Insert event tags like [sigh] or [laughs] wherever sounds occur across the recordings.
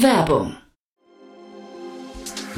Werbung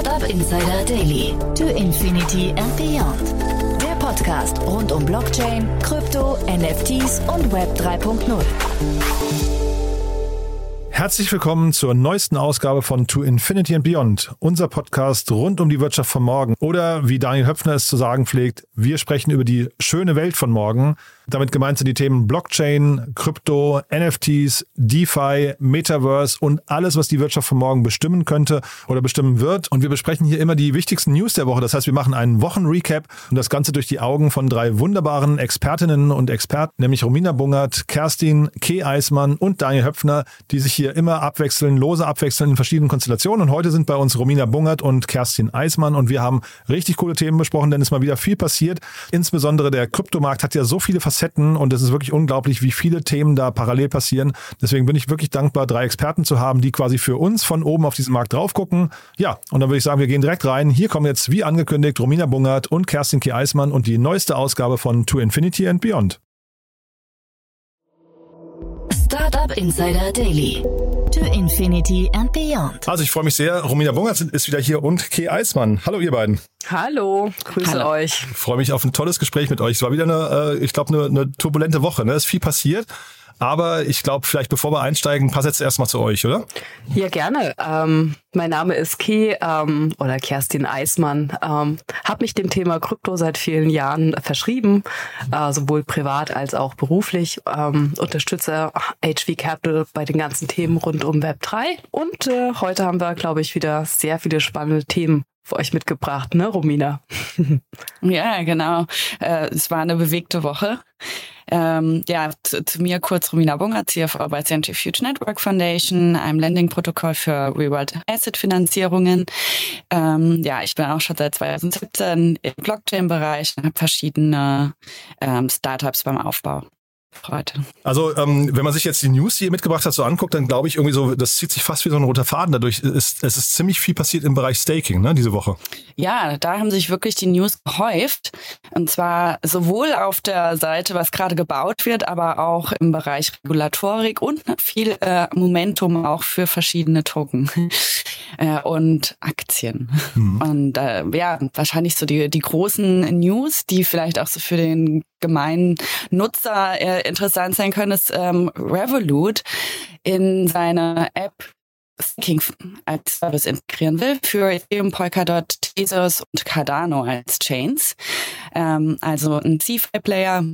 Startup Insider Daily. To Infinity and Beyond. Der Podcast rund um Blockchain, Krypto, NFTs und Web 3.0. Herzlich willkommen zur neuesten Ausgabe von To Infinity and Beyond, unser Podcast rund um die Wirtschaft von morgen. Oder wie Daniel Höpfner es zu sagen pflegt, wir sprechen über die schöne Welt von morgen damit gemeint sind die Themen Blockchain, Krypto, NFTs, DeFi, Metaverse und alles, was die Wirtschaft von morgen bestimmen könnte oder bestimmen wird. Und wir besprechen hier immer die wichtigsten News der Woche. Das heißt, wir machen einen Wochenrecap und das Ganze durch die Augen von drei wunderbaren Expertinnen und Experten, nämlich Romina Bungert, Kerstin, Keh Eismann und Daniel Höpfner, die sich hier immer abwechseln, lose abwechseln in verschiedenen Konstellationen. Und heute sind bei uns Romina Bungert und Kerstin Eismann und wir haben richtig coole Themen besprochen, denn es ist mal wieder viel passiert. Insbesondere der Kryptomarkt hat ja so viele Facetten Facetten und es ist wirklich unglaublich, wie viele Themen da parallel passieren. Deswegen bin ich wirklich dankbar, drei Experten zu haben, die quasi für uns von oben auf diesen Markt drauf gucken. Ja, und dann würde ich sagen, wir gehen direkt rein. Hier kommen jetzt, wie angekündigt, Romina Bungert und Kerstin K. Eismann und die neueste Ausgabe von To Infinity and Beyond. Startup Insider Daily. To Infinity and Beyond. Also ich freue mich sehr. Romina Bungert ist wieder hier und Kay Eismann. Hallo ihr beiden. Hallo, grüße Hallo. euch. Ich freue mich auf ein tolles Gespräch mit euch. Es war wieder eine, äh, ich glaube, eine, eine turbulente Woche. Ne? Es ist viel passiert. Aber ich glaube, vielleicht bevor wir einsteigen, ein paar Sätze erstmal zu euch, oder? Ja, gerne. Ähm, mein Name ist Key ähm, oder Kerstin Eismann. Ähm, habe mich dem Thema Krypto seit vielen Jahren verschrieben, äh, sowohl privat als auch beruflich. Ähm, unterstütze HV Capital bei den ganzen Themen rund um Web 3. Und äh, heute haben wir, glaube ich, wieder sehr viele spannende Themen für euch mitgebracht, ne, Romina? [laughs] ja, genau. Äh, es war eine bewegte Woche. Ähm, ja, zu, zu, mir kurz Romina Bunger, CFO bei Centrifuge Network Foundation, einem Lending-Protokoll für Real-World Asset-Finanzierungen. Ähm, ja, ich bin auch schon seit 2017 im Blockchain-Bereich und habe verschiedene ähm, Startups beim Aufbau heute. Also ähm, wenn man sich jetzt die News, die ihr mitgebracht habt, so anguckt, dann glaube ich irgendwie so, das zieht sich fast wie so ein roter Faden. Dadurch ist es ist ziemlich viel passiert im Bereich Staking, ne, diese Woche. Ja, da haben sich wirklich die News gehäuft. Und zwar sowohl auf der Seite, was gerade gebaut wird, aber auch im Bereich Regulatorik und viel äh, Momentum auch für verschiedene Token [laughs] äh, und Aktien. Mhm. Und äh, ja, wahrscheinlich so die, die großen News, die vielleicht auch so für den gemeinen Nutzer interessant sein können, ist ähm, Revolut in seiner App Staking als Service integrieren will für Ethereum, Polkadot, Tezos und Cardano als Chains. Ähm, also ein CFI-Player,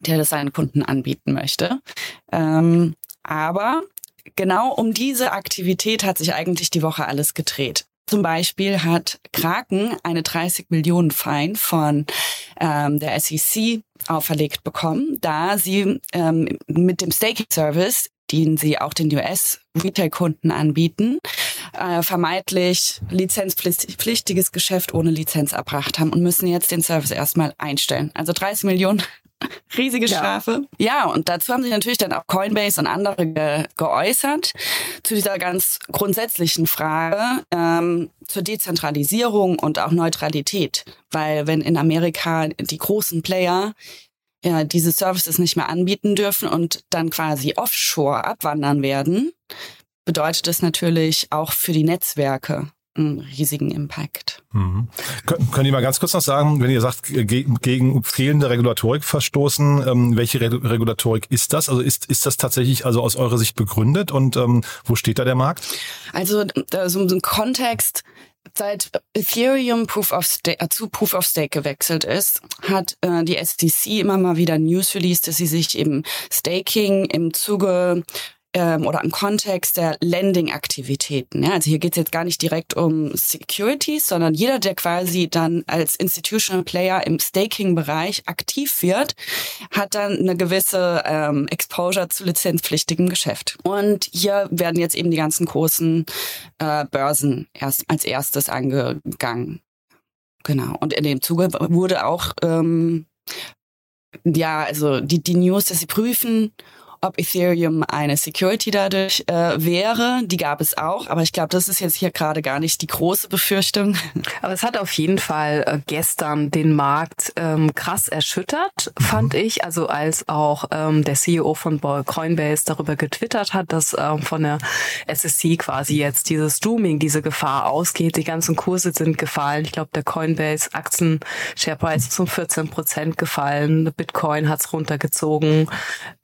der das seinen Kunden anbieten möchte. Ähm, aber genau um diese Aktivität hat sich eigentlich die Woche alles gedreht. Zum Beispiel hat Kraken eine 30 Millionen Fein von ähm, der SEC auferlegt bekommen, da sie ähm, mit dem Staking Service, den sie auch den US-Retail-Kunden anbieten, äh, vermeintlich lizenzpflichtiges Geschäft ohne Lizenz erbracht haben und müssen jetzt den Service erstmal einstellen. Also 30 Millionen [laughs] Riesige Strafe. Ja. ja, und dazu haben sich natürlich dann auch Coinbase und andere ge geäußert zu dieser ganz grundsätzlichen Frage ähm, zur Dezentralisierung und auch Neutralität. Weil wenn in Amerika die großen Player ja, diese Services nicht mehr anbieten dürfen und dann quasi offshore abwandern werden, bedeutet das natürlich auch für die Netzwerke einen riesigen Impact. Mhm. Kön können Sie mal ganz kurz noch sagen, wenn ihr sagt, ge gegen fehlende Regulatorik verstoßen, ähm, welche Re Regulatorik ist das? Also ist, ist das tatsächlich also aus eurer Sicht begründet und ähm, wo steht da der Markt? Also so ein Kontext, Seit Ethereum Proof of Stake, äh, zu Proof of Stake gewechselt ist, hat äh, die SEC immer mal wieder News released, dass sie sich eben Staking im Zuge ähm, oder im Kontext der Lending-Aktivitäten. Ja, also hier geht es jetzt gar nicht direkt um Securities, sondern jeder, der quasi dann als Institutional Player im Staking-Bereich aktiv wird, hat dann eine gewisse ähm, Exposure zu lizenzpflichtigem Geschäft. Und hier werden jetzt eben die ganzen großen äh, Börsen erst als erstes angegangen. Genau. Und in dem Zuge wurde auch ähm, ja, also die, die News, dass sie prüfen, ob Ethereum eine Security dadurch äh, wäre. Die gab es auch, aber ich glaube, das ist jetzt hier gerade gar nicht die große Befürchtung. [laughs] Aber es hat auf jeden Fall äh, gestern den Markt ähm, krass erschüttert, fand mhm. ich. Also als auch ähm, der CEO von Coinbase darüber getwittert hat, dass ähm, von der SSC quasi jetzt dieses Streaming, diese Gefahr ausgeht. Die ganzen Kurse sind gefallen. Ich glaube, der Coinbase Aktien Share Price ist um 14 Prozent gefallen. Bitcoin hat's runtergezogen.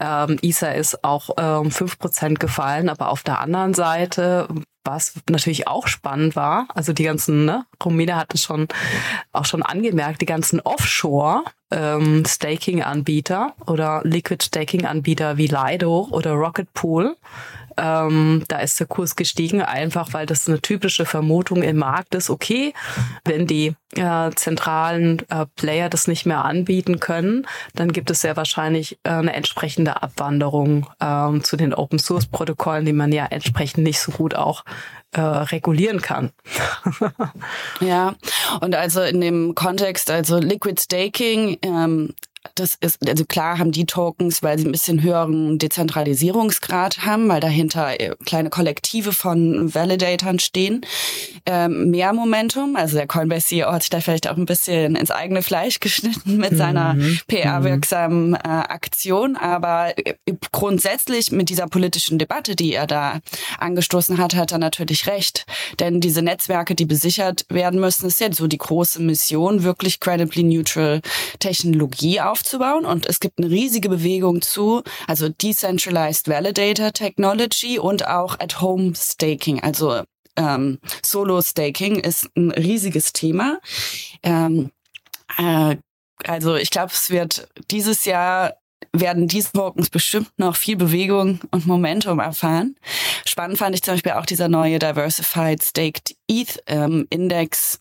Ähm, Ether Pizza ist auch ähm, 5% gefallen, aber auf der anderen Seite, was natürlich auch spannend war, also die ganzen, ne, Romina hat es schon auch schon angemerkt, die ganzen Offshore ähm, Staking-Anbieter oder Liquid Staking-Anbieter wie Lido oder Rocket Pool ähm, da ist der Kurs gestiegen, einfach weil das eine typische Vermutung im Markt ist. Okay, wenn die äh, zentralen äh, Player das nicht mehr anbieten können, dann gibt es sehr wahrscheinlich äh, eine entsprechende Abwanderung ähm, zu den Open Source Protokollen, die man ja entsprechend nicht so gut auch äh, regulieren kann. ja, und also in dem Kontext, also Liquid Staking ähm, das ist, also klar haben die Tokens, weil sie ein bisschen höheren Dezentralisierungsgrad haben, weil dahinter äh, kleine Kollektive von Validatoren stehen, ähm, mehr Momentum. Also der Coinbase CEO hat sich da vielleicht auch ein bisschen ins eigene Fleisch geschnitten mit mhm. seiner PR-wirksamen äh, Aktion. Aber äh, grundsätzlich mit dieser politischen Debatte, die er da angestoßen hat, hat er natürlich recht. Denn diese Netzwerke, die besichert werden müssen, ist ja so die große Mission, wirklich credibly neutral Technologie auf aufzubauen und es gibt eine riesige Bewegung zu, also Decentralized Validator Technology und auch At-Home Staking, also ähm, Solo Staking ist ein riesiges Thema. Ähm, äh, also ich glaube, es wird dieses Jahr werden diese Tokens bestimmt noch viel Bewegung und Momentum erfahren. Spannend fand ich zum Beispiel auch dieser neue Diversified Staked ETH ähm, Index,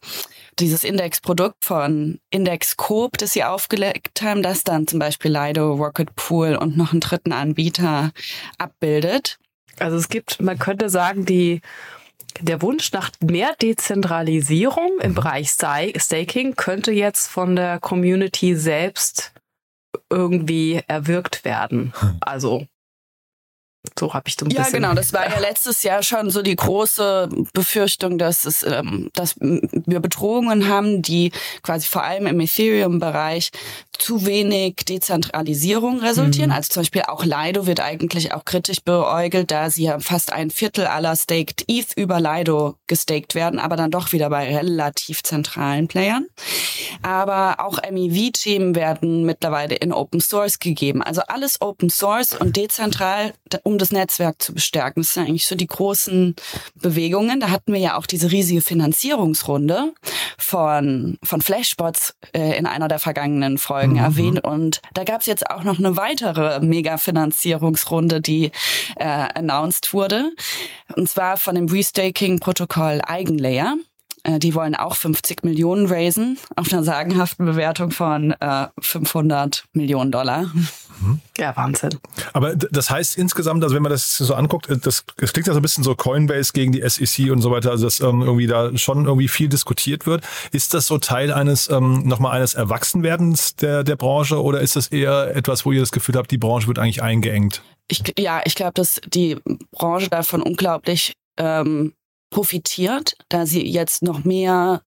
dieses Indexprodukt von Index Coop, das sie aufgelegt haben, das dann zum Beispiel Lido, Rocket Pool und noch einen dritten Anbieter abbildet. Also es gibt, man könnte sagen, die der Wunsch nach mehr Dezentralisierung im Bereich Staking könnte jetzt von der Community selbst irgendwie erwirkt werden. Hm. Also so habe ich so ein ja, bisschen. Ja, genau. Das war ja letztes Jahr schon so die große Befürchtung, dass es, ähm, dass wir Bedrohungen haben, die quasi vor allem im Ethereum-Bereich zu wenig Dezentralisierung resultieren. Mhm. Also zum Beispiel auch Lido wird eigentlich auch kritisch beäugelt, da sie ja fast ein Viertel aller Staked ETH über Lido gestaked werden, aber dann doch wieder bei relativ zentralen Playern. Aber auch MEV-Themen werden mittlerweile in Open Source gegeben. Also alles Open Source und dezentral, um das Netzwerk zu bestärken. Das sind eigentlich so die großen Bewegungen. Da hatten wir ja auch diese riesige Finanzierungsrunde von, von Flashbots äh, in einer der vergangenen Folgen mhm. erwähnt. Und da gab es jetzt auch noch eine weitere Mega-Finanzierungsrunde, die äh, announced wurde. Und zwar von dem Restaking-Protokoll Eigenlayer. Äh, die wollen auch 50 Millionen raisen auf einer sagenhaften Bewertung von äh, 500 Millionen Dollar. Mhm. Ja, Wahnsinn. Aber das heißt insgesamt, also wenn man das so anguckt, äh, das, das klingt ja so ein bisschen so Coinbase gegen die SEC und so weiter, also dass ähm, irgendwie da schon irgendwie viel diskutiert wird. Ist das so Teil eines ähm, nochmal eines Erwachsenwerdens der, der Branche oder ist das eher etwas, wo ihr das Gefühl habt, die Branche wird eigentlich eingeengt? Ich, ja, ich glaube, dass die Branche davon unglaublich ähm, profitiert, da sie jetzt noch mehr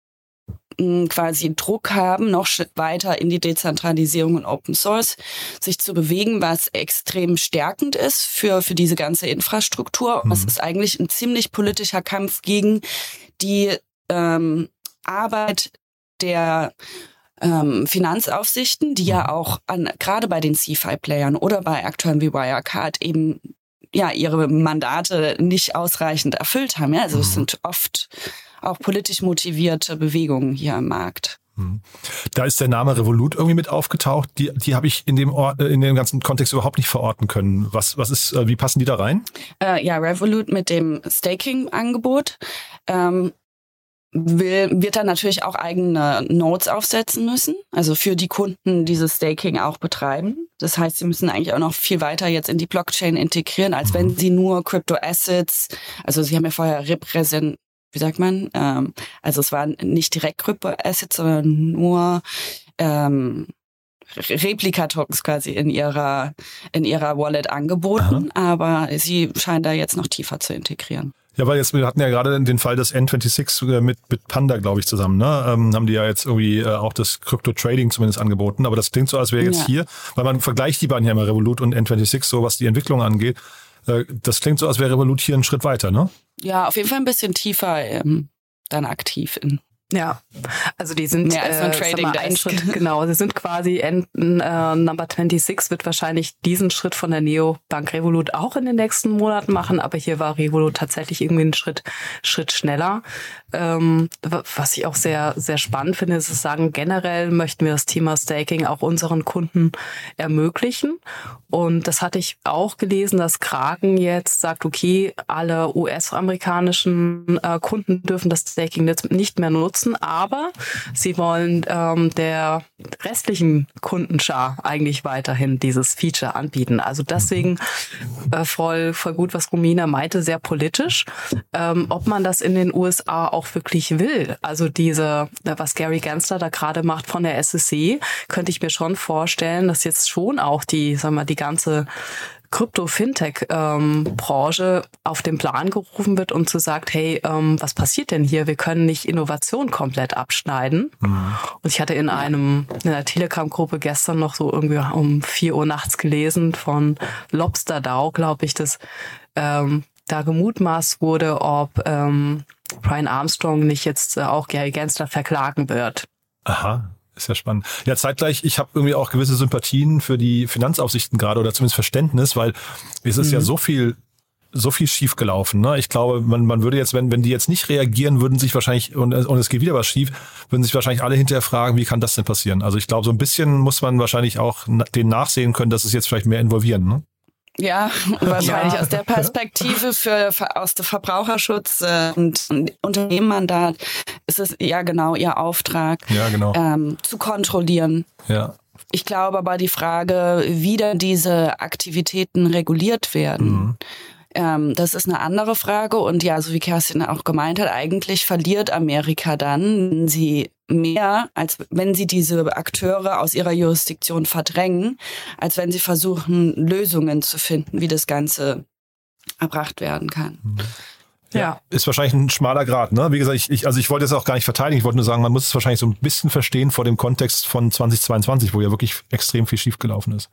hm, quasi Druck haben, noch weiter in die Dezentralisierung und Open Source sich zu bewegen, was extrem stärkend ist für, für diese ganze Infrastruktur. Mhm. Es ist eigentlich ein ziemlich politischer Kampf gegen die ähm, Arbeit der ähm, Finanzaufsichten, die ja mhm. auch an, gerade bei den CFI-Playern oder bei Akteuren wie Wirecard eben ja ihre Mandate nicht ausreichend erfüllt haben. Ja? Also es mhm. sind oft auch politisch motivierte Bewegungen hier am Markt. Mhm. Da ist der Name Revolut irgendwie mit aufgetaucht. Die, die habe ich in dem, Ort, in dem ganzen Kontext überhaupt nicht verorten können. Was, was ist, äh, wie passen die da rein? Äh, ja, Revolut mit dem Staking-Angebot. Ähm, will, wird dann natürlich auch eigene Nodes aufsetzen müssen, also für die Kunden dieses Staking auch betreiben. Das heißt, sie müssen eigentlich auch noch viel weiter jetzt in die Blockchain integrieren, als wenn mhm. sie nur Crypto Assets, also sie haben ja vorher repräsent, wie sagt man, ähm, also es waren nicht direkt Crypto Assets, sondern nur ähm, Replika-Tokens quasi in ihrer, in ihrer Wallet angeboten, Aha. aber sie scheinen da jetzt noch tiefer zu integrieren. Ja, weil jetzt, wir hatten ja gerade den Fall des N26 äh, mit, mit Panda, glaube ich, zusammen, ne? Ähm, haben die ja jetzt irgendwie äh, auch das Crypto-Trading zumindest angeboten. Aber das klingt so, als wäre jetzt ja. hier, weil man vergleicht die beiden ja immer, Revolut und N26, so was die Entwicklung angeht. Äh, das klingt so, als wäre Revolut hier einen Schritt weiter, ne? Ja, auf jeden Fall ein bisschen tiefer ähm, dann aktiv in ja, also die sind Mehr als ein äh, Trading mal, ein Schritt, genau, sie sind quasi äh, Number 26 wird wahrscheinlich diesen Schritt von der Neobank Revolut auch in den nächsten Monaten machen, aber hier war Revolut tatsächlich irgendwie einen Schritt Schritt schneller. Ähm, was ich auch sehr sehr spannend finde, ist zu sagen, generell möchten wir das Thema Staking auch unseren Kunden ermöglichen. Und das hatte ich auch gelesen, dass Kraken jetzt sagt, okay, alle US-amerikanischen äh, Kunden dürfen das Staking jetzt nicht mehr nutzen nutzen, aber sie wollen ähm, der restlichen Kundenschar eigentlich weiterhin dieses Feature anbieten. Also deswegen äh, voll, voll gut, was Romina meinte, sehr politisch. Ähm, ob man das in den USA auch wirklich will, also diese, was Gary Gensler da gerade macht von der SSC, könnte ich mir schon vorstellen, dass jetzt schon auch die, sagen wir, die ganze Krypto-Fintech-Branche ähm, auf den Plan gerufen wird und zu sagt, hey, ähm, was passiert denn hier? Wir können nicht Innovation komplett abschneiden. Mhm. Und ich hatte in einem in einer Telegram-Gruppe gestern noch so irgendwie um vier Uhr nachts gelesen von Lobster DAO, glaube ich, dass ähm, da gemutmaßt wurde, ob ähm, Brian Armstrong nicht jetzt äh, auch Gary Gensler verklagen wird. Aha. Ist ja spannend. Ja, zeitgleich, ich habe irgendwie auch gewisse Sympathien für die Finanzaufsichten gerade oder zumindest Verständnis, weil es ist mhm. ja so viel so viel schief gelaufen. Ne? Ich glaube, man, man würde jetzt, wenn, wenn die jetzt nicht reagieren, würden sich wahrscheinlich, und, und es geht wieder was schief, würden sich wahrscheinlich alle hinterher fragen, wie kann das denn passieren? Also ich glaube, so ein bisschen muss man wahrscheinlich auch den nachsehen können, dass es jetzt vielleicht mehr involvieren. Ne? Ja, [laughs] wahrscheinlich ja. aus der Perspektive für, aus der Verbraucherschutz äh, und, und Unternehmenmandat ist es ja genau ihr Auftrag, ja, genau. ähm, zu kontrollieren. Ja. Ich glaube aber die Frage, wie denn diese Aktivitäten reguliert werden. Mhm. Ähm, das ist eine andere Frage. Und ja, so wie Kerstin auch gemeint hat, eigentlich verliert Amerika dann, wenn sie mehr, als wenn sie diese Akteure aus ihrer Jurisdiktion verdrängen, als wenn sie versuchen, Lösungen zu finden, wie das Ganze erbracht werden kann. Mhm. Ja. Ist wahrscheinlich ein schmaler Grad, ne? Wie gesagt, ich, ich, also ich wollte es auch gar nicht verteidigen. Ich wollte nur sagen, man muss es wahrscheinlich so ein bisschen verstehen vor dem Kontext von 2022, wo ja wirklich extrem viel schiefgelaufen ist.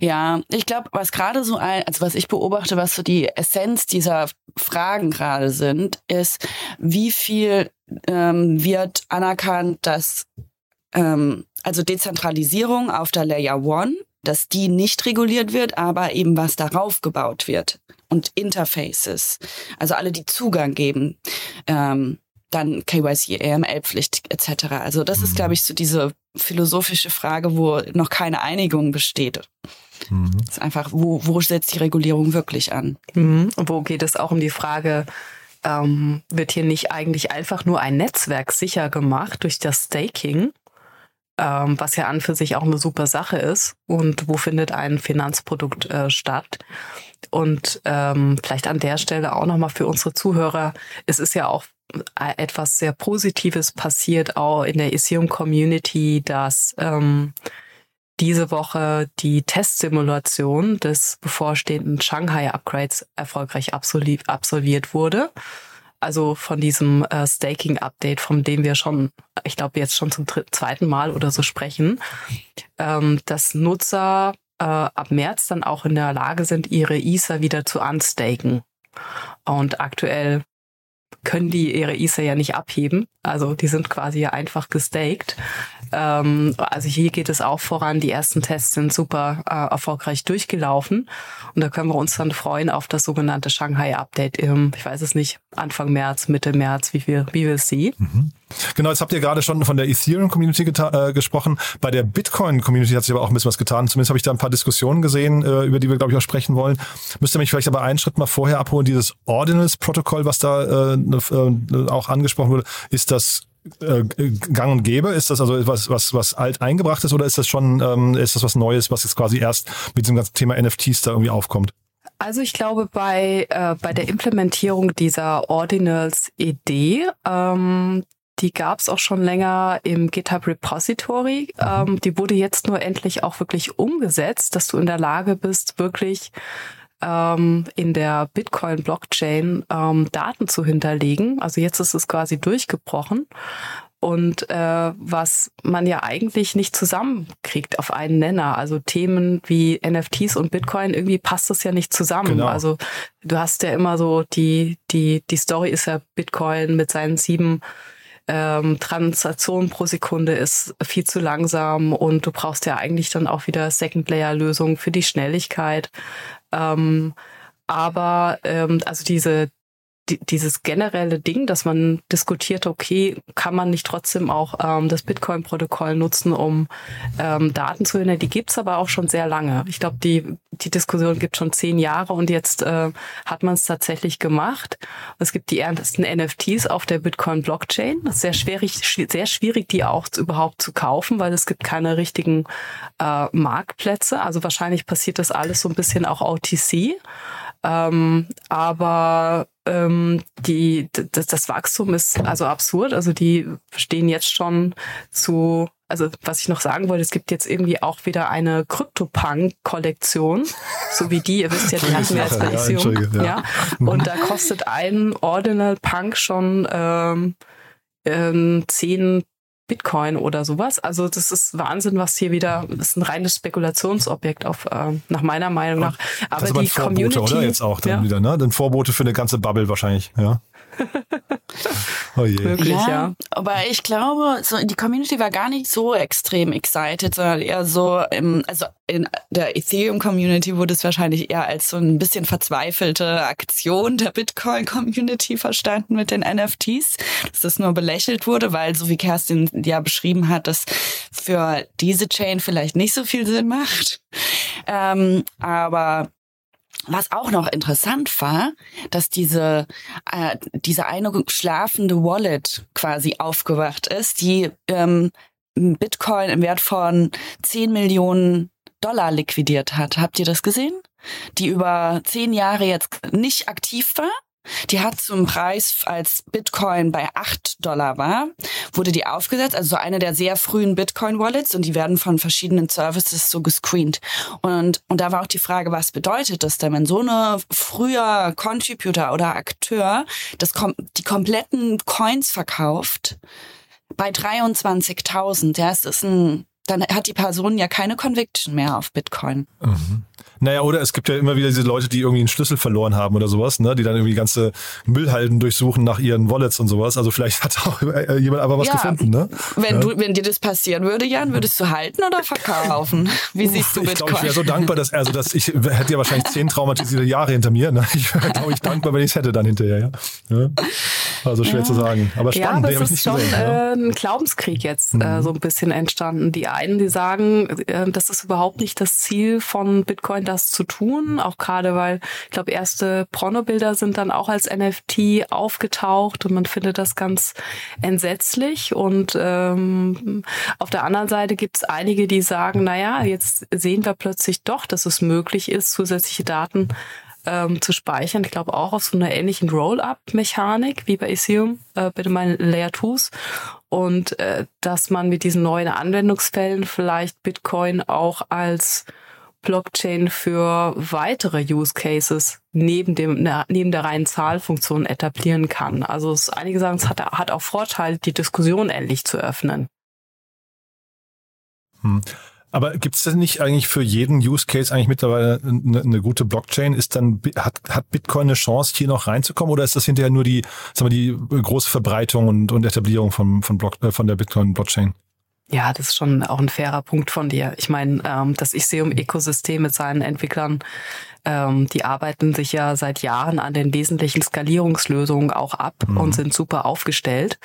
Ja, ich glaube, was gerade so ein, also was ich beobachte, was so die Essenz dieser Fragen gerade sind, ist, wie viel ähm, wird anerkannt, dass ähm, also Dezentralisierung auf der Layer One, dass die nicht reguliert wird, aber eben was darauf gebaut wird und Interfaces, also alle, die Zugang geben, ähm, dann KYC, AML-Pflicht etc. Also das ist, mhm. glaube ich, so diese philosophische Frage, wo noch keine Einigung besteht. Mhm. ist einfach, wo, wo setzt die Regulierung wirklich an? Mhm. Und wo geht es auch um die Frage, ähm, wird hier nicht eigentlich einfach nur ein Netzwerk sicher gemacht durch das Staking? Ähm, was ja an für sich auch eine super Sache ist. Und wo findet ein Finanzprodukt äh, statt? Und ähm, vielleicht an der Stelle auch nochmal für unsere Zuhörer, es ist ja auch äh, etwas sehr Positives passiert, auch in der Ethereum-Community, dass ähm, diese Woche die Testsimulation des bevorstehenden Shanghai-Upgrades erfolgreich absolviert wurde also von diesem äh, Staking-Update, von dem wir schon, ich glaube, jetzt schon zum zweiten Mal oder so sprechen, ähm, dass Nutzer äh, ab März dann auch in der Lage sind, ihre Ether wieder zu unstaken. Und aktuell können die ihre Ether ja nicht abheben. Also die sind quasi einfach gestaked. Ähm, also hier geht es auch voran. Die ersten Tests sind super äh, erfolgreich durchgelaufen. Und da können wir uns dann freuen auf das sogenannte Shanghai-Update im, ich weiß es nicht, Anfang März, Mitte März, wie wir, wie wir es sehen. Mhm. Genau, jetzt habt ihr gerade schon von der Ethereum-Community äh, gesprochen. Bei der Bitcoin-Community hat sich aber auch ein bisschen was getan. Zumindest habe ich da ein paar Diskussionen gesehen, äh, über die wir, glaube ich, auch sprechen wollen. Müsst ihr mich vielleicht aber einen Schritt mal vorher abholen. Dieses Ordinals-Protokoll, was da äh, äh, auch angesprochen wurde, ist das äh, gang und gäbe? Ist das also was, was, was alt eingebracht ist oder ist das schon, ähm, ist das was Neues, was jetzt quasi erst mit diesem ganzen Thema NFTs da irgendwie aufkommt? Also ich glaube, bei, äh, bei der Implementierung dieser Ordinals-Idee, ähm, die gab es auch schon länger im GitHub Repository. Mhm. Ähm, die wurde jetzt nur endlich auch wirklich umgesetzt, dass du in der Lage bist, wirklich ähm, in der Bitcoin-Blockchain ähm, Daten zu hinterlegen. Also jetzt ist es quasi durchgebrochen. Und äh, was man ja eigentlich nicht zusammenkriegt auf einen Nenner. Also Themen wie NFTs und Bitcoin, irgendwie passt das ja nicht zusammen. Genau. Also du hast ja immer so, die, die, die Story ist ja Bitcoin mit seinen sieben ähm, Transaktionen pro Sekunde ist viel zu langsam und du brauchst ja eigentlich dann auch wieder Second-Layer-Lösungen für die Schnelligkeit. Ähm, aber ähm, also diese die, dieses generelle Ding, dass man diskutiert, okay, kann man nicht trotzdem auch ähm, das Bitcoin-Protokoll nutzen, um ähm, Daten zu hindern, die gibt's aber auch schon sehr lange. Ich glaube, die, die Diskussion gibt schon zehn Jahre und jetzt äh, hat man es tatsächlich gemacht. Es gibt die ersten NFTs auf der Bitcoin-Blockchain. Das ist sehr schwierig, sehr schwierig, die auch überhaupt zu kaufen, weil es gibt keine richtigen äh, Marktplätze. Also wahrscheinlich passiert das alles so ein bisschen auch OTC. Ähm, aber ähm, die, das, das Wachstum ist also absurd. Also die stehen jetzt schon zu also was ich noch sagen wollte, es gibt jetzt irgendwie auch wieder eine Crypto-Punk-Kollektion, so wie die, ihr wisst ja, die hatten wir als Edition. Ja, ja. Und da kostet ein Ordinal Punk schon ähm, ähm, 10 Bitcoin oder sowas. Also das ist Wahnsinn, was hier wieder das ist ein reines Spekulationsobjekt auf äh, nach meiner Meinung nach. Aber das die Vorbote, Community oder jetzt auch dann ja. wieder, ne? Dann Vorbote für eine ganze Bubble wahrscheinlich, ja. [laughs] oh je. Wirklich, ja, ja. Aber ich glaube, so die Community war gar nicht so extrem excited, sondern eher so, im, also in der Ethereum-Community wurde es wahrscheinlich eher als so ein bisschen verzweifelte Aktion der Bitcoin-Community verstanden mit den NFTs, dass das nur belächelt wurde, weil so wie Kerstin ja beschrieben hat, dass für diese Chain vielleicht nicht so viel Sinn macht. Ähm, aber was auch noch interessant war, dass diese, äh, diese eine schlafende Wallet quasi aufgewacht ist, die ähm, Bitcoin im Wert von 10 Millionen Dollar liquidiert hat. Habt ihr das gesehen? Die über zehn Jahre jetzt nicht aktiv war die hat zum Preis, als Bitcoin bei 8 Dollar war, wurde die aufgesetzt, also so eine der sehr frühen Bitcoin-Wallets und die werden von verschiedenen Services so gescreent. Und, und da war auch die Frage, was bedeutet das denn, wenn so eine früher Contributor oder Akteur das, die kompletten Coins verkauft bei 23.000, ja, es ist ein dann hat die Person ja keine Conviction mehr auf Bitcoin. Mhm. Naja, oder es gibt ja immer wieder diese Leute, die irgendwie einen Schlüssel verloren haben oder sowas, ne? die dann irgendwie ganze Müllhalden durchsuchen nach ihren Wallets und sowas. Also vielleicht hat auch äh, jemand aber was ja, gefunden. Ne? Wenn, ja. du, wenn dir das passieren würde, Jan, würdest du halten oder [laughs] verkaufen? Wie siehst du Bitcoin? Ich glaube, ich wäre so dankbar, dass, also dass ich hätte ja wahrscheinlich zehn traumatisierte Jahre hinter mir. Ne? Ich wäre, glaube ich, dankbar, wenn ich es hätte dann hinterher. Ja? ja? Also schwer zu sagen. Aber spannend, ja, aber es ist schon gesehen, äh, ein Glaubenskrieg jetzt äh, mhm. so ein bisschen entstanden. Die einen, die sagen, äh, das ist überhaupt nicht das Ziel von Bitcoin, das zu tun. Auch gerade, weil ich glaube, erste Pornobilder sind dann auch als NFT aufgetaucht und man findet das ganz entsetzlich. Und ähm, auf der anderen Seite gibt es einige, die sagen, naja, jetzt sehen wir plötzlich doch, dass es möglich ist, zusätzliche Daten ähm, zu speichern. Ich glaube auch auf so einer ähnlichen Roll-up-Mechanik wie bei Ethereum, äh, bei meinen Layer 2s. Und äh, dass man mit diesen neuen Anwendungsfällen vielleicht Bitcoin auch als Blockchain für weitere Use Cases neben dem neben der reinen Zahlfunktion etablieren kann. Also es, einige sagen, es hat, hat auch Vorteile, die Diskussion endlich zu öffnen. Hm. Aber gibt es denn nicht eigentlich für jeden Use Case eigentlich mittlerweile eine, eine, gute Blockchain? Ist dann hat, hat Bitcoin eine Chance, hier noch reinzukommen, oder ist das hinterher nur die, sagen wir, die große Verbreitung und, und Etablierung von, von, Block, äh, von der Bitcoin-Blockchain? Ja, das ist schon auch ein fairer Punkt von dir. Ich meine, ähm, das Iseum-Ökosystem mit seinen Entwicklern, ähm, die arbeiten sich ja seit Jahren an den wesentlichen Skalierungslösungen auch ab mhm. und sind super aufgestellt.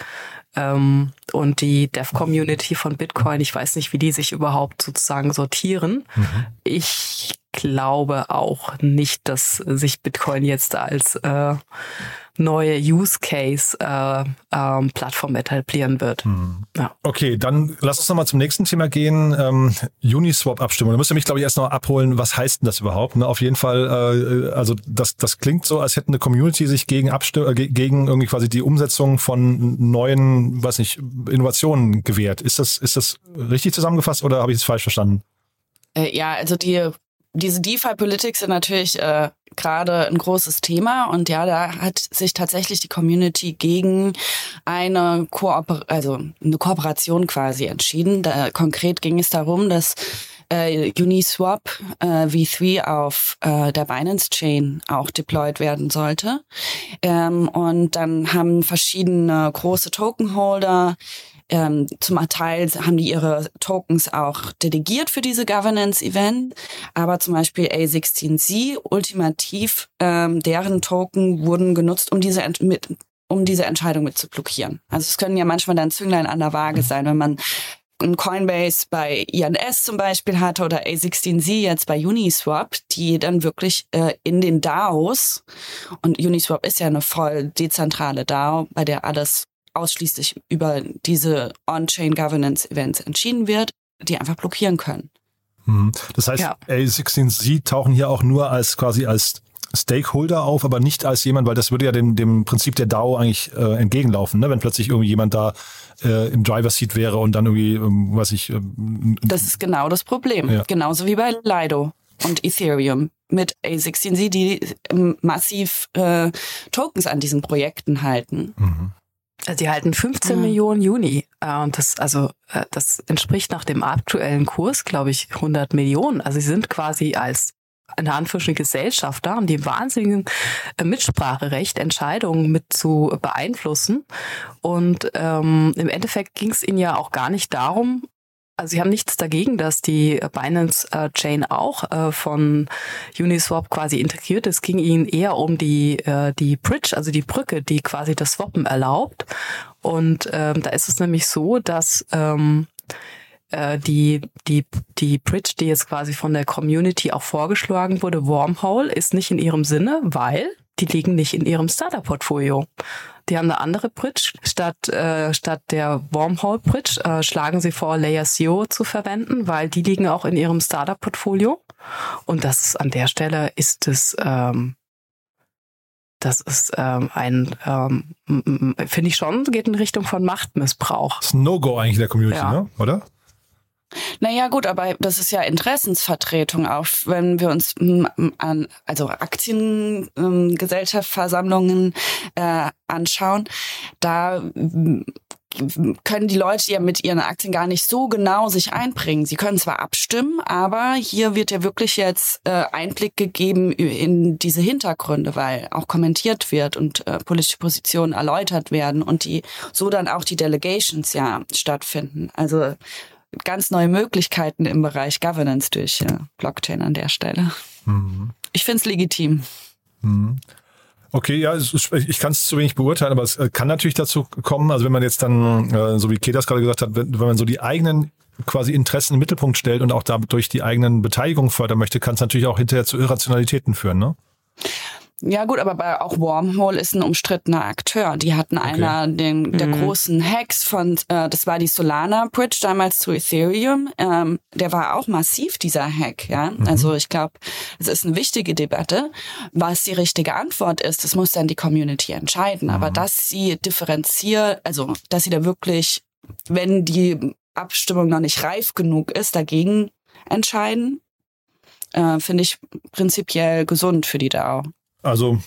Ähm, und die Dev-Community von Bitcoin, ich weiß nicht, wie die sich überhaupt sozusagen sortieren. Mhm. Ich glaube auch nicht, dass sich Bitcoin jetzt als äh, neue Use Case äh, ähm, Plattform etablieren wird. Hm. Ja. Okay, dann lass uns nochmal zum nächsten Thema gehen. Ähm, Uniswap-Abstimmung. Da müsst ihr mich, glaube ich, erst noch abholen, was heißt denn das überhaupt? Ne? Auf jeden Fall, äh, also das, das klingt so, als hätte eine Community sich gegen Abstimm äh, gegen irgendwie quasi die Umsetzung von neuen, weiß nicht, Innovationen gewehrt. Ist das, ist das richtig zusammengefasst oder habe ich es falsch verstanden? Äh, ja, also die diese DeFi-Politics sind natürlich äh, gerade ein großes Thema und ja, da hat sich tatsächlich die Community gegen eine Kooper also eine Kooperation quasi entschieden. Da, konkret ging es darum, dass äh, Uniswap äh, V3 auf äh, der Binance Chain auch deployed werden sollte. Ähm, und dann haben verschiedene große Tokenholder ähm, zum Teil haben die ihre Tokens auch delegiert für diese Governance-Event, aber zum Beispiel A16Z, ultimativ, ähm, deren Token wurden genutzt, um diese mit, um diese Entscheidung mit zu blockieren. Also es können ja manchmal dann Zünglein an der Waage sein, wenn man ein Coinbase bei INS zum Beispiel hatte oder A16Z jetzt bei Uniswap, die dann wirklich äh, in den DAOs, und Uniswap ist ja eine voll dezentrale DAO, bei der alles ausschließlich über diese On-Chain Governance Events entschieden wird, die einfach blockieren können. Mhm. Das heißt, ja. A16Z tauchen hier auch nur als quasi als Stakeholder auf, aber nicht als jemand, weil das würde ja dem, dem Prinzip der DAO eigentlich äh, entgegenlaufen, ne? wenn plötzlich irgendwie jemand da äh, im Driver Seat wäre und dann irgendwie, ähm, was ich. Ähm, das ist genau das Problem. Ja. Genauso wie bei Lido und Ethereum mit A16Z, die ähm, massiv äh, Tokens an diesen Projekten halten. Mhm. Die halten 15 mhm. Millionen Juni. Äh, und das, also, äh, das entspricht nach dem aktuellen Kurs, glaube ich, 100 Millionen. Also sie sind quasi als in Anführungsstrichen Gesellschafter haben die wahnsinnigen äh, Mitspracherecht, Entscheidungen mit zu beeinflussen. Und ähm, im Endeffekt ging es ihnen ja auch gar nicht darum, also sie haben nichts dagegen, dass die Binance äh, Chain auch äh, von Uniswap quasi integriert ist. Es ging ihnen eher um die, äh, die Bridge, also die Brücke, die quasi das Swappen erlaubt. Und ähm, da ist es nämlich so, dass ähm, äh, die, die, die Bridge, die jetzt quasi von der Community auch vorgeschlagen wurde, Wormhole, ist nicht in ihrem Sinne, weil die liegen nicht in ihrem Starter-Portfolio. Die haben eine andere Bridge. Statt, äh, statt der Wormhole Bridge äh, schlagen sie vor, Layer Zero zu verwenden, weil die liegen auch in ihrem Startup-Portfolio. Und das an der Stelle ist es, ähm, das ist ähm, ein, ähm, finde ich schon, geht in Richtung von Machtmissbrauch. Das ist No-Go eigentlich der Community, ja. ne? oder? Naja, gut, aber das ist ja Interessensvertretung auch, wenn wir uns an, also Aktiengesellschaftsversammlungen äh, anschauen. Da können die Leute ja mit ihren Aktien gar nicht so genau sich einbringen. Sie können zwar abstimmen, aber hier wird ja wirklich jetzt äh, Einblick gegeben in diese Hintergründe, weil auch kommentiert wird und äh, politische Positionen erläutert werden und die so dann auch die Delegations ja stattfinden. Also ganz neue Möglichkeiten im Bereich Governance durch Blockchain an der Stelle. Mhm. Ich finde es legitim. Mhm. Okay, ja, ich kann es zu wenig beurteilen, aber es äh, kann natürlich dazu kommen, also wenn man jetzt dann, äh, so wie Ketas gerade gesagt hat, wenn, wenn man so die eigenen quasi Interessen im Mittelpunkt stellt und auch dadurch die eigenen Beteiligungen fördern möchte, kann es natürlich auch hinterher zu Irrationalitäten führen, ne? Ja gut, aber bei, auch Wormhole ist ein umstrittener Akteur. Die hatten okay. einer den, der mhm. großen Hacks von, äh, das war die Solana Bridge damals zu Ethereum. Ähm, der war auch massiv, dieser Hack. Ja, mhm. Also ich glaube, es ist eine wichtige Debatte. Was die richtige Antwort ist, das muss dann die Community entscheiden. Mhm. Aber dass sie differenziert, also dass sie da wirklich, wenn die Abstimmung noch nicht reif genug ist, dagegen entscheiden, äh, finde ich prinzipiell gesund für die DAO. Also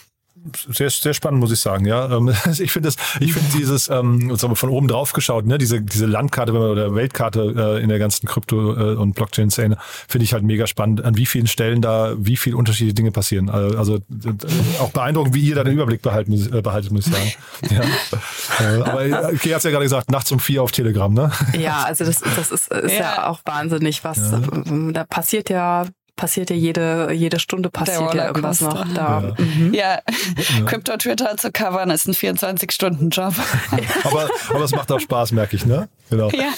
sehr, sehr spannend, muss ich sagen. Ja, ähm, [laughs] ich finde das, ich finde dieses, ähm, von oben drauf geschaut, ne, diese diese Landkarte oder Weltkarte äh, in der ganzen Krypto äh, und Blockchain-Szene, finde ich halt mega spannend. An wie vielen Stellen da wie viel unterschiedliche Dinge passieren. Äh, also auch beeindruckend, wie ihr da den Überblick behalten, äh, behaltet, muss ich sagen. [laughs] Ja. Äh, aber Kay hat ja gerade gesagt, nachts um vier auf Telegram, ne? Ja, also das, das ist, ist ja. ja auch wahnsinnig, was ja. da passiert ja passiert ja jede, jede Stunde passiert ja irgendwas noch da. Ja, mhm. ja. Crypto Twitter zu covern ist ein 24-Stunden-Job. [laughs] aber, aber es macht auch Spaß, merke ich, ne? Genau. Ja.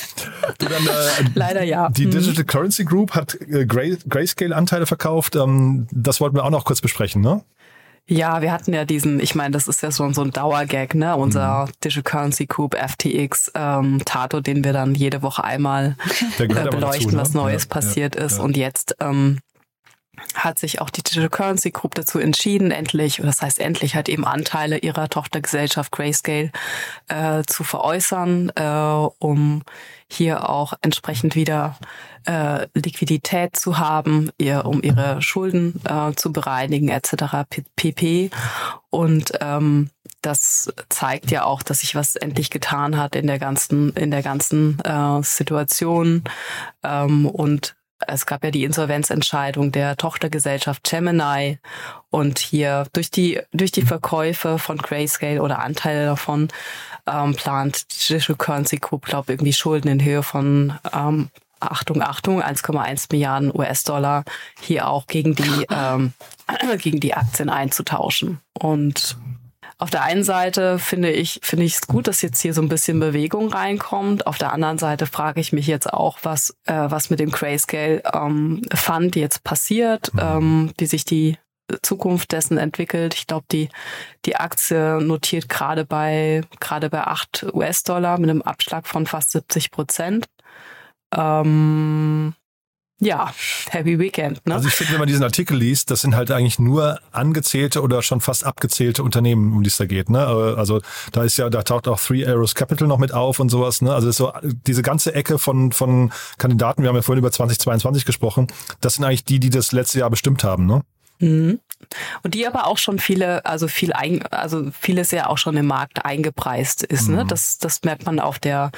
Du, dann, äh, Leider ja. Die mhm. Digital Currency Group hat äh, Gray, Grayscale-Anteile verkauft. Ähm, das wollten wir auch noch kurz besprechen, ne? Ja, wir hatten ja diesen, ich meine, das ist ja so, so ein Dauergag, ne? Unser mhm. Digital Currency Group FTX ähm, Tato, den wir dann jede Woche einmal äh, beleuchten, dazu, ne? was Neues ja, passiert ja, ist. Ja. Und jetzt ähm, hat sich auch die Digital Currency Group dazu entschieden, endlich, das heißt endlich, halt eben Anteile ihrer Tochtergesellschaft Grayscale äh, zu veräußern, äh, um hier auch entsprechend wieder äh, Liquidität zu haben, ihr, um ihre Schulden äh, zu bereinigen etc. pp. Und ähm, das zeigt ja auch, dass sich was endlich getan hat in der ganzen in der ganzen äh, Situation ähm, und es gab ja die Insolvenzentscheidung der Tochtergesellschaft Gemini und hier durch die durch die Verkäufe von Grayscale oder Anteile davon ähm, plant Digital Currency Group, glaube irgendwie Schulden in Höhe von ähm, Achtung, Achtung, 1,1 Milliarden US-Dollar hier auch gegen die [laughs] ähm, gegen die Aktien einzutauschen. Und auf der einen Seite finde ich finde ich es gut, dass jetzt hier so ein bisschen Bewegung reinkommt. Auf der anderen Seite frage ich mich jetzt auch, was äh, was mit dem Grayscale ähm, Fund jetzt passiert, mhm. ähm, wie sich die Zukunft dessen entwickelt. Ich glaube, die die Aktie notiert gerade bei gerade bei 8 US-Dollar mit einem Abschlag von fast 70 Prozent. Ähm, ja, Happy Weekend. Ne? Also ich finde, wenn man diesen Artikel liest, das sind halt eigentlich nur angezählte oder schon fast abgezählte Unternehmen, um die es da geht. Ne? Also da ist ja, da taucht auch Three Arrows Capital noch mit auf und sowas. Ne? Also so diese ganze Ecke von von Kandidaten. Wir haben ja vorhin über 2022 gesprochen. Das sind eigentlich die, die das letzte Jahr bestimmt haben. Ne? Mhm. Und die aber auch schon viele, also viel ein, also vieles ja auch schon im Markt eingepreist ist. Ne? Mhm. Ne? Das, das merkt man auf der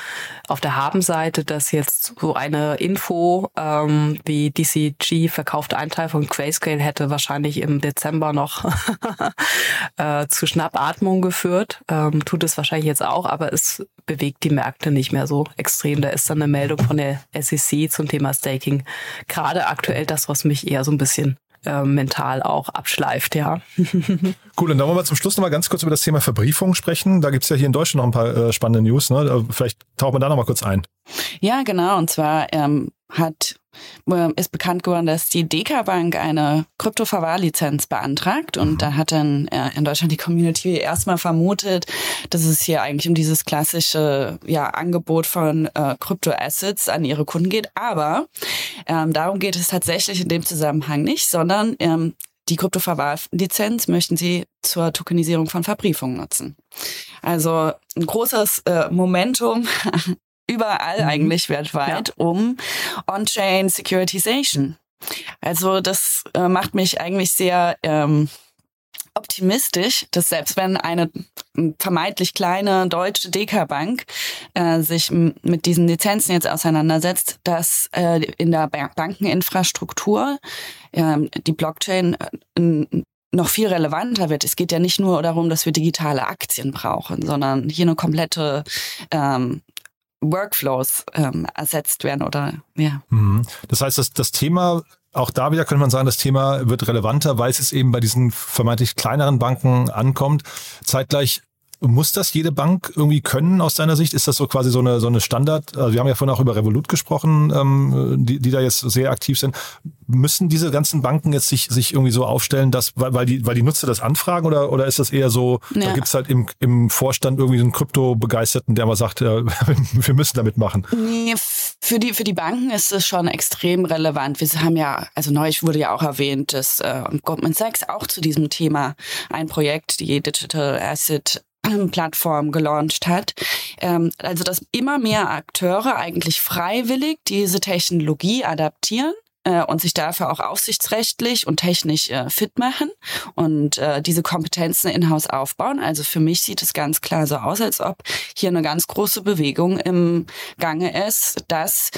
auf der Habenseite, dass jetzt so eine Info ähm, wie DCG verkaufte ein Teil von Grayscale hätte wahrscheinlich im Dezember noch [laughs] äh, zu Schnappatmung geführt. Ähm, tut es wahrscheinlich jetzt auch, aber es bewegt die Märkte nicht mehr so extrem. Da ist dann eine Meldung von der SEC zum Thema Staking. Gerade aktuell das, was mich eher so ein bisschen äh, mental auch abschleift, ja. [laughs] cool, und dann wollen wir zum Schluss noch mal ganz kurz über das Thema Verbriefung sprechen. Da gibt's ja hier in Deutschland noch ein paar äh, spannende News. Ne? Äh, vielleicht tauchen wir da noch mal kurz ein. Ja, genau. Und zwar ähm, hat äh, ist bekannt geworden, dass die Deka Bank eine Kryptoverwahrlizenz beantragt und mhm. da hat dann äh, in Deutschland die Community erstmal vermutet, dass es hier eigentlich um dieses klassische ja, Angebot von äh, Kryptoassets an ihre Kunden geht. Aber ähm, darum geht es tatsächlich in dem Zusammenhang nicht, sondern ähm, die Kryptoverwahrlizenz möchten sie zur Tokenisierung von Verbriefungen nutzen. Also ein großes äh, Momentum [laughs] überall mhm. eigentlich weltweit ja. um On-Chain Securitization. Also das äh, macht mich eigentlich sehr ähm, optimistisch, dass selbst wenn eine vermeintlich kleine deutsche Deka-Bank äh, sich mit diesen Lizenzen jetzt auseinandersetzt, dass äh, in der Bankeninfrastruktur äh, die Blockchain äh, noch viel relevanter wird. Es geht ja nicht nur darum, dass wir digitale Aktien brauchen, sondern hier eine komplette ähm, Workflows ähm, ersetzt werden oder ja. Mhm. Das heißt, das, das Thema auch da wieder könnte man sagen, das Thema wird relevanter, weil es eben bei diesen vermeintlich kleineren Banken ankommt. Zeitgleich muss das jede Bank irgendwie können aus deiner Sicht? Ist das so quasi so eine, so eine Standard? Also wir haben ja vorhin auch über Revolut gesprochen, ähm, die, die da jetzt sehr aktiv sind. Müssen diese ganzen Banken jetzt sich, sich irgendwie so aufstellen, dass, weil, weil, die, weil die Nutzer das anfragen oder, oder ist das eher so, ja. da gibt's halt im, im Vorstand irgendwie so einen Krypto-Begeisterten, der mal sagt, äh, [laughs] wir müssen damit machen? Nee, für die, für die Banken ist es schon extrem relevant. Wir haben ja, also neulich wurde ja auch erwähnt, dass äh, Goldman Sachs auch zu diesem Thema ein Projekt, die Digital Asset [clears throat] Plattform gelauncht hat. Ähm, also dass immer mehr Akteure eigentlich freiwillig diese Technologie adaptieren und sich dafür auch aufsichtsrechtlich und technisch äh, fit machen und äh, diese Kompetenzen in-house aufbauen. Also für mich sieht es ganz klar so aus, als ob hier eine ganz große Bewegung im Gange ist, dass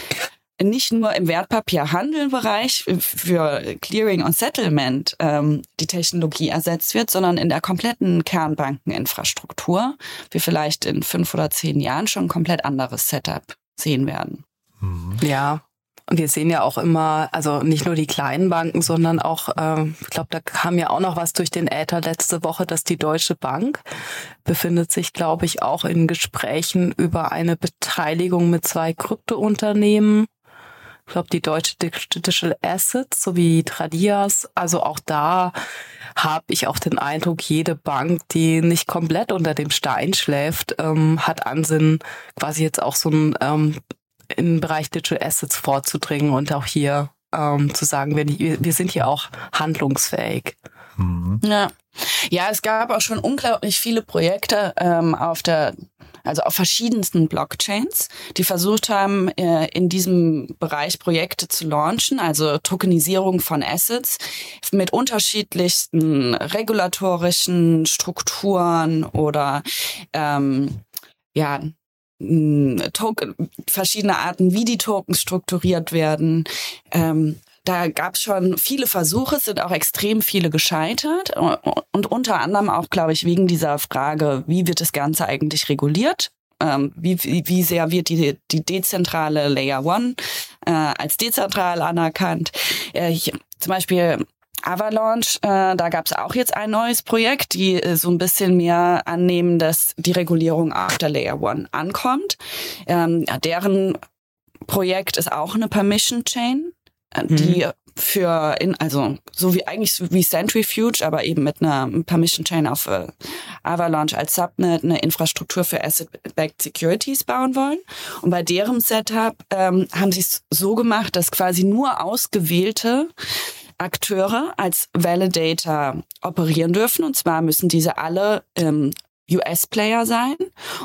nicht nur im Wertpapierhandelbereich für Clearing und Settlement ähm, die Technologie ersetzt wird, sondern in der kompletten Kernbankeninfrastruktur wir vielleicht in fünf oder zehn Jahren schon ein komplett anderes Setup sehen werden. Mhm. Ja, und wir sehen ja auch immer, also nicht nur die kleinen Banken, sondern auch, äh, ich glaube, da kam ja auch noch was durch den Äther letzte Woche, dass die Deutsche Bank befindet sich, glaube ich, auch in Gesprächen über eine Beteiligung mit zwei Kryptounternehmen ich glaube, die Deutsche Digital Assets sowie Tradias. Also auch da habe ich auch den Eindruck, jede Bank, die nicht komplett unter dem Stein schläft, ähm, hat Ansinn, quasi jetzt auch so ein ähm, im Bereich Digital Assets vorzudringen und auch hier ähm, zu sagen, wir, wir sind hier auch handlungsfähig. Mhm. Ja. ja, es gab auch schon unglaublich viele Projekte ähm, auf der also auf verschiedensten Blockchains, die versucht haben, äh, in diesem Bereich Projekte zu launchen, also Tokenisierung von Assets mit unterschiedlichsten regulatorischen Strukturen oder ähm, ja, Token, verschiedene Arten, wie die Tokens strukturiert werden. Ähm, da gab es schon viele Versuche, sind auch extrem viele gescheitert und unter anderem auch, glaube ich, wegen dieser Frage, wie wird das Ganze eigentlich reguliert? Ähm, wie, wie sehr wird die, die dezentrale Layer One äh, als dezentral anerkannt? Äh, hier, zum Beispiel Avalanche, äh, da gab es auch jetzt ein neues Projekt, die äh, so ein bisschen mehr annehmen, dass die Regulierung auf der Layer One ankommt. Ähm, deren Projekt ist auch eine Permission Chain die mhm. für in, also so wie eigentlich wie Centrifuge, aber eben mit einer Permission Chain auf äh, Avalanche als Subnet eine Infrastruktur für Asset-Backed Securities bauen wollen. Und bei deren Setup ähm, haben sie es so gemacht, dass quasi nur ausgewählte Akteure als Validator operieren dürfen. Und zwar müssen diese alle ähm, US-Player sein.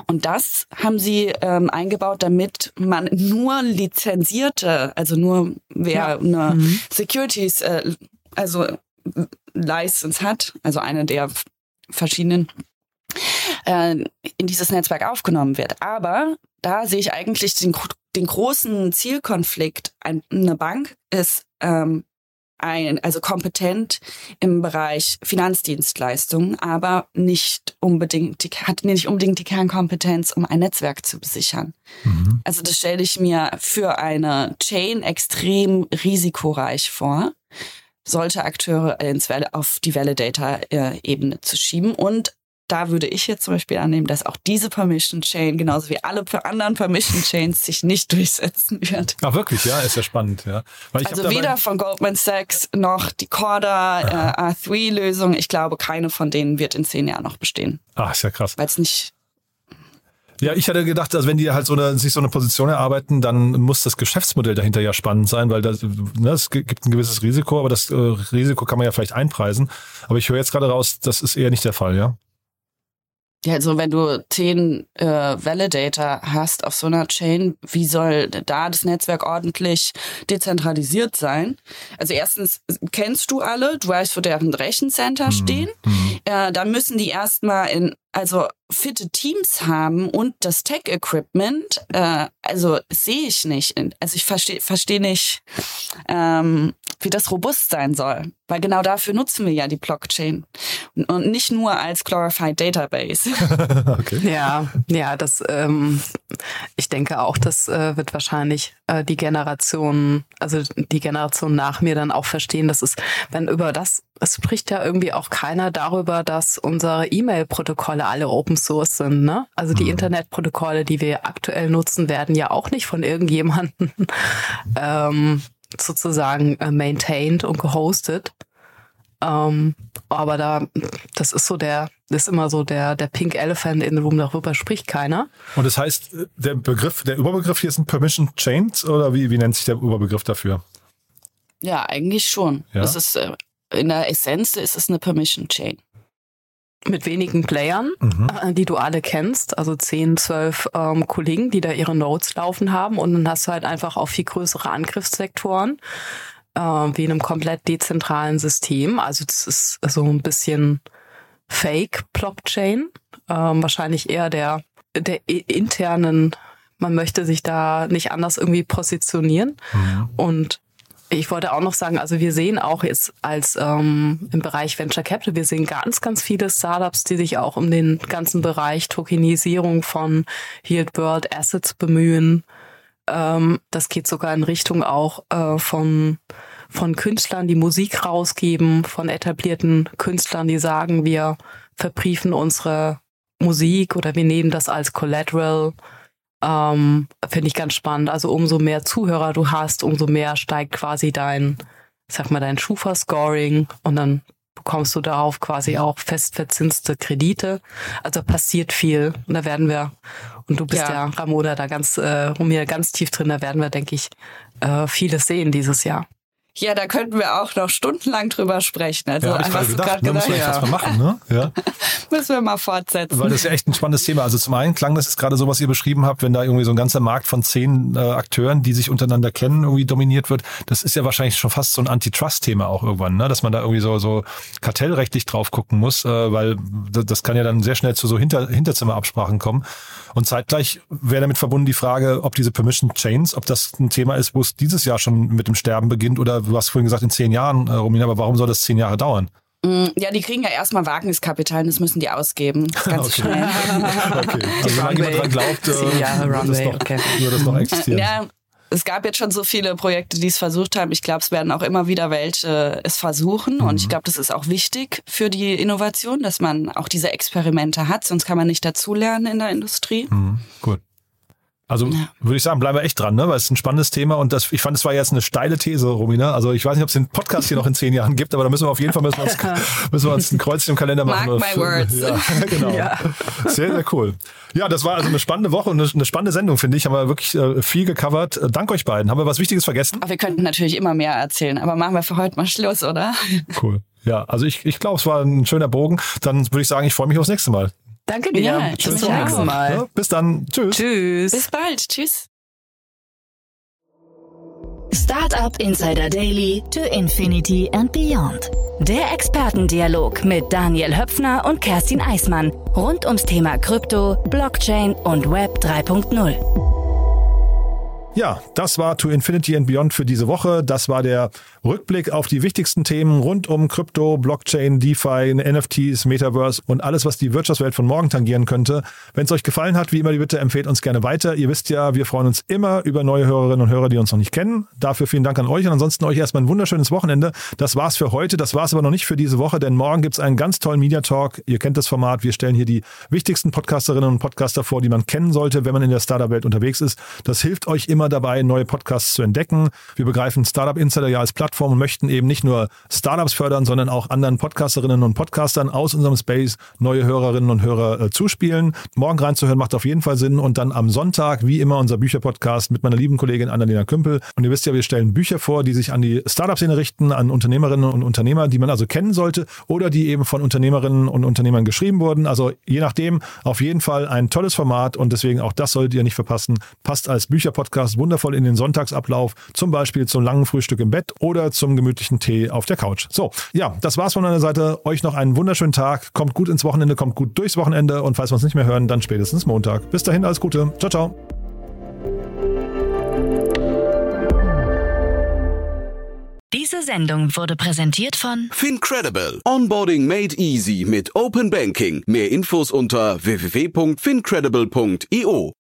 Und das haben sie ähm, eingebaut, damit man nur lizenzierte, also nur wer ja. eine mhm. Securities, äh, also License hat, also eine der verschiedenen, äh, in dieses Netzwerk aufgenommen wird. Aber da sehe ich eigentlich den, den großen Zielkonflikt. Eine Bank ist ähm, ein, also kompetent im Bereich Finanzdienstleistungen, aber nicht unbedingt, die, hat nicht unbedingt die Kernkompetenz, um ein Netzwerk zu besichern. Mhm. Also das stelle ich mir für eine Chain extrem risikoreich vor, solche Akteure ins, auf die Validator-Ebene zu schieben und da würde ich jetzt zum Beispiel annehmen, dass auch diese Permission Chain, genauso wie alle anderen Permission Chains, sich nicht [laughs] durchsetzen wird. Ah, wirklich, ja, ist ja spannend, ja. also weder von Goldman Sachs noch die Corda äh, R3-Lösung. Ich glaube, keine von denen wird in zehn Jahren noch bestehen. Ah, ist ja krass. Weil es nicht ja, ich hatte gedacht, also wenn die halt so eine, sich so eine Position erarbeiten, dann muss das Geschäftsmodell dahinter ja spannend sein, weil das, ne, es gibt ein gewisses Risiko, aber das äh, Risiko kann man ja vielleicht einpreisen. Aber ich höre jetzt gerade raus, das ist eher nicht der Fall, ja? Ja, also wenn du zehn äh, Validator hast auf so einer Chain, wie soll da das Netzwerk ordentlich dezentralisiert sein? Also erstens kennst du alle, du weißt, wo deren Rechencenter mhm. stehen. Mhm. Äh, dann müssen die erstmal in also fitte Teams haben und das Tech-Equipment, äh, also sehe ich nicht. Also ich verstehe versteh nicht, ähm, wie das robust sein soll. Weil genau dafür nutzen wir ja die Blockchain. Und nicht nur als Glorified Database. [laughs] okay. Ja, ja, das, ähm, ich denke auch, das äh, wird wahrscheinlich äh, die Generation, also die Generation nach mir dann auch verstehen, dass es, wenn über das, es spricht ja irgendwie auch keiner darüber, dass unsere E-Mail-Protokolle alle Open Source sind, ne? Also die mhm. Internetprotokolle, die wir aktuell nutzen, werden ja auch nicht von irgendjemanden [laughs] ähm, sozusagen äh, maintained und gehostet. Ähm, aber da, das ist so der, das ist immer so der, der Pink Elephant in the Room, darüber spricht keiner. Und das heißt, der Begriff, der Überbegriff hier sind Permission Chains oder wie, wie nennt sich der Überbegriff dafür? Ja, eigentlich schon. Ja? Das ist, äh, in der Essenz ist es eine Permission Chain mit wenigen Playern, mhm. Äh, die du alle kennst, also 10, 12 ähm, Kollegen, die da ihre Nodes laufen haben und dann hast du halt einfach auch viel größere Angriffssektoren. äh, wie in einem komplett dezentralen System. Also das ist so ein bisschen Fake-Blockchain, ähm, wahrscheinlich eher der, der internen, man möchte sich da nicht anders irgendwie positionieren. Mhm. Und ich wollte auch noch sagen, also wir sehen auch jetzt als ähm, im Bereich Venture Capital, wir sehen ganz, ganz viele Startups, die sich auch um den ganzen Bereich Tokenisierung von Yield World Assets bemühen. Ähm, das geht sogar in Richtung auch äh, von von Künstlern, die Musik rausgeben, von etablierten Künstlern, die sagen, wir verbriefen unsere Musik oder wir nehmen das als Collateral ähm, Finde ich ganz spannend. Also umso mehr Zuhörer du hast, umso mehr steigt quasi dein, sag mal, dein Schufa-Scoring und dann bekommst du darauf quasi auch fest verzinste Kredite. Also passiert viel. Und da werden wir, und du bist ja, ja Ramona da ganz, äh, Romina ganz tief drin, da werden wir, denke ich, äh, vieles sehen dieses Jahr. Ja, da könnten wir auch noch stundenlang drüber sprechen. Also ja, was du gerade gesagt müssen wir ja. mal machen, ne? Ja. [laughs] müssen wir mal fortsetzen. Weil das ist ja echt ein spannendes Thema. Also zum einen klang das ist gerade so, was ihr beschrieben habt, wenn da irgendwie so ein ganzer Markt von zehn äh, Akteuren, die sich untereinander kennen, irgendwie dominiert wird. Das ist ja wahrscheinlich schon fast so ein Antitrust-Thema auch irgendwann, ne? Dass man da irgendwie so, so kartellrechtlich drauf gucken muss, äh, weil das kann ja dann sehr schnell zu so Hinter Hinterzimmerabsprachen kommen. Und zeitgleich wäre damit verbunden die Frage, ob diese Permission Chains, ob das ein Thema ist, wo es dieses Jahr schon mit dem Sterben beginnt oder du hast vorhin gesagt in zehn Jahren, äh, Romina, aber warum soll das zehn Jahre dauern? Mm, ja, die kriegen ja erstmal Wagniskapital, das müssen die ausgeben. Ganz okay. schnell. [laughs] okay. Also solange jemand dran glaubt, äh, wird, das noch, okay. wird das noch existieren. Ja, es gab jetzt schon so viele Projekte, die es versucht haben. Ich glaube, es werden auch immer wieder welche es versuchen. Mhm. Und ich glaube, das ist auch wichtig für die Innovation, dass man auch diese Experimente hat. Sonst kann man nicht dazulernen in der Industrie. Mhm. Gut. Also ja. würde ich sagen, bleiben wir echt dran, ne? weil es ist ein spannendes Thema und das, ich fand, es war jetzt eine steile These, Romina. Also ich weiß nicht, ob es den Podcast hier noch in zehn Jahren gibt, aber da müssen wir auf jeden Fall müssen wir uns, [laughs] müssen wir uns ein Kreuzchen im Kalender machen. Mark my words. [laughs] Ja, genau. Ja. Sehr, sehr cool. Ja, das war also eine spannende Woche und eine, spannende Sendung, finde ich. Haben wir wirklich äh, viel gecovert. Dank euch beiden. Haben wir was Wichtiges vergessen? wir könnten natürlich immer mehr erzählen, aber machen wir für heute mal Schluss, oder? Cool. Ja, also ich, ich glaube, es war ein schöner Bogen. Dann würde ich sagen, ich freue mich aufs nächste Mal. Danke dir. Ja, Bis zum nächsten Mal. Ja, bis dann. Tschüss. Tschüss. Bis bald. Tschüss. Startup Insider Daily to Infinity and Beyond. Der Expertendialog mit Daniel Höpfner und Kerstin Eismann rund ums Thema Krypto, Blockchain und Web 3.0. Ja, das war To Infinity and Beyond für diese Woche. Das war der Rückblick auf die wichtigsten Themen rund um Krypto, Blockchain, DeFi, NFTs, Metaverse und alles, was die Wirtschaftswelt von morgen tangieren könnte. Wenn es euch gefallen hat, wie immer die Bitte, empfehlt uns gerne weiter. Ihr wisst ja, wir freuen uns immer über neue Hörerinnen und Hörer, die uns noch nicht kennen. Dafür vielen Dank an euch und ansonsten euch erstmal ein wunderschönes Wochenende. Das war's für heute. Das war's aber noch nicht für diese Woche, denn morgen gibt's einen ganz tollen Media Talk. Ihr kennt das Format. Wir stellen hier die wichtigsten Podcasterinnen und Podcaster vor, die man kennen sollte, wenn man in der Startup-Welt unterwegs ist. Das hilft euch immer dabei, neue Podcasts zu entdecken. Wir begreifen Startup Insider ja als Plattform und möchten eben nicht nur Startups fördern, sondern auch anderen Podcasterinnen und Podcastern aus unserem Space neue Hörerinnen und Hörer äh, zuspielen. Morgen reinzuhören macht auf jeden Fall Sinn und dann am Sonntag, wie immer, unser Bücherpodcast mit meiner lieben Kollegin Annalena Kümpel. Und ihr wisst ja, wir stellen Bücher vor, die sich an die Startup-Szene richten, an Unternehmerinnen und Unternehmer, die man also kennen sollte oder die eben von Unternehmerinnen und Unternehmern geschrieben wurden. Also je nachdem, auf jeden Fall ein tolles Format und deswegen auch das solltet ihr nicht verpassen. Passt als Bücherpodcast wundervoll in den Sonntagsablauf, zum Beispiel zum langen Frühstück im Bett oder zum gemütlichen Tee auf der Couch. So, ja, das war's von meiner Seite. Euch noch einen wunderschönen Tag. Kommt gut ins Wochenende, kommt gut durchs Wochenende und falls wir uns nicht mehr hören, dann spätestens Montag. Bis dahin, alles Gute. Ciao, ciao. Diese Sendung wurde präsentiert von Fincredible. Onboarding made easy mit Open Banking. Mehr Infos unter www.fincredible.io.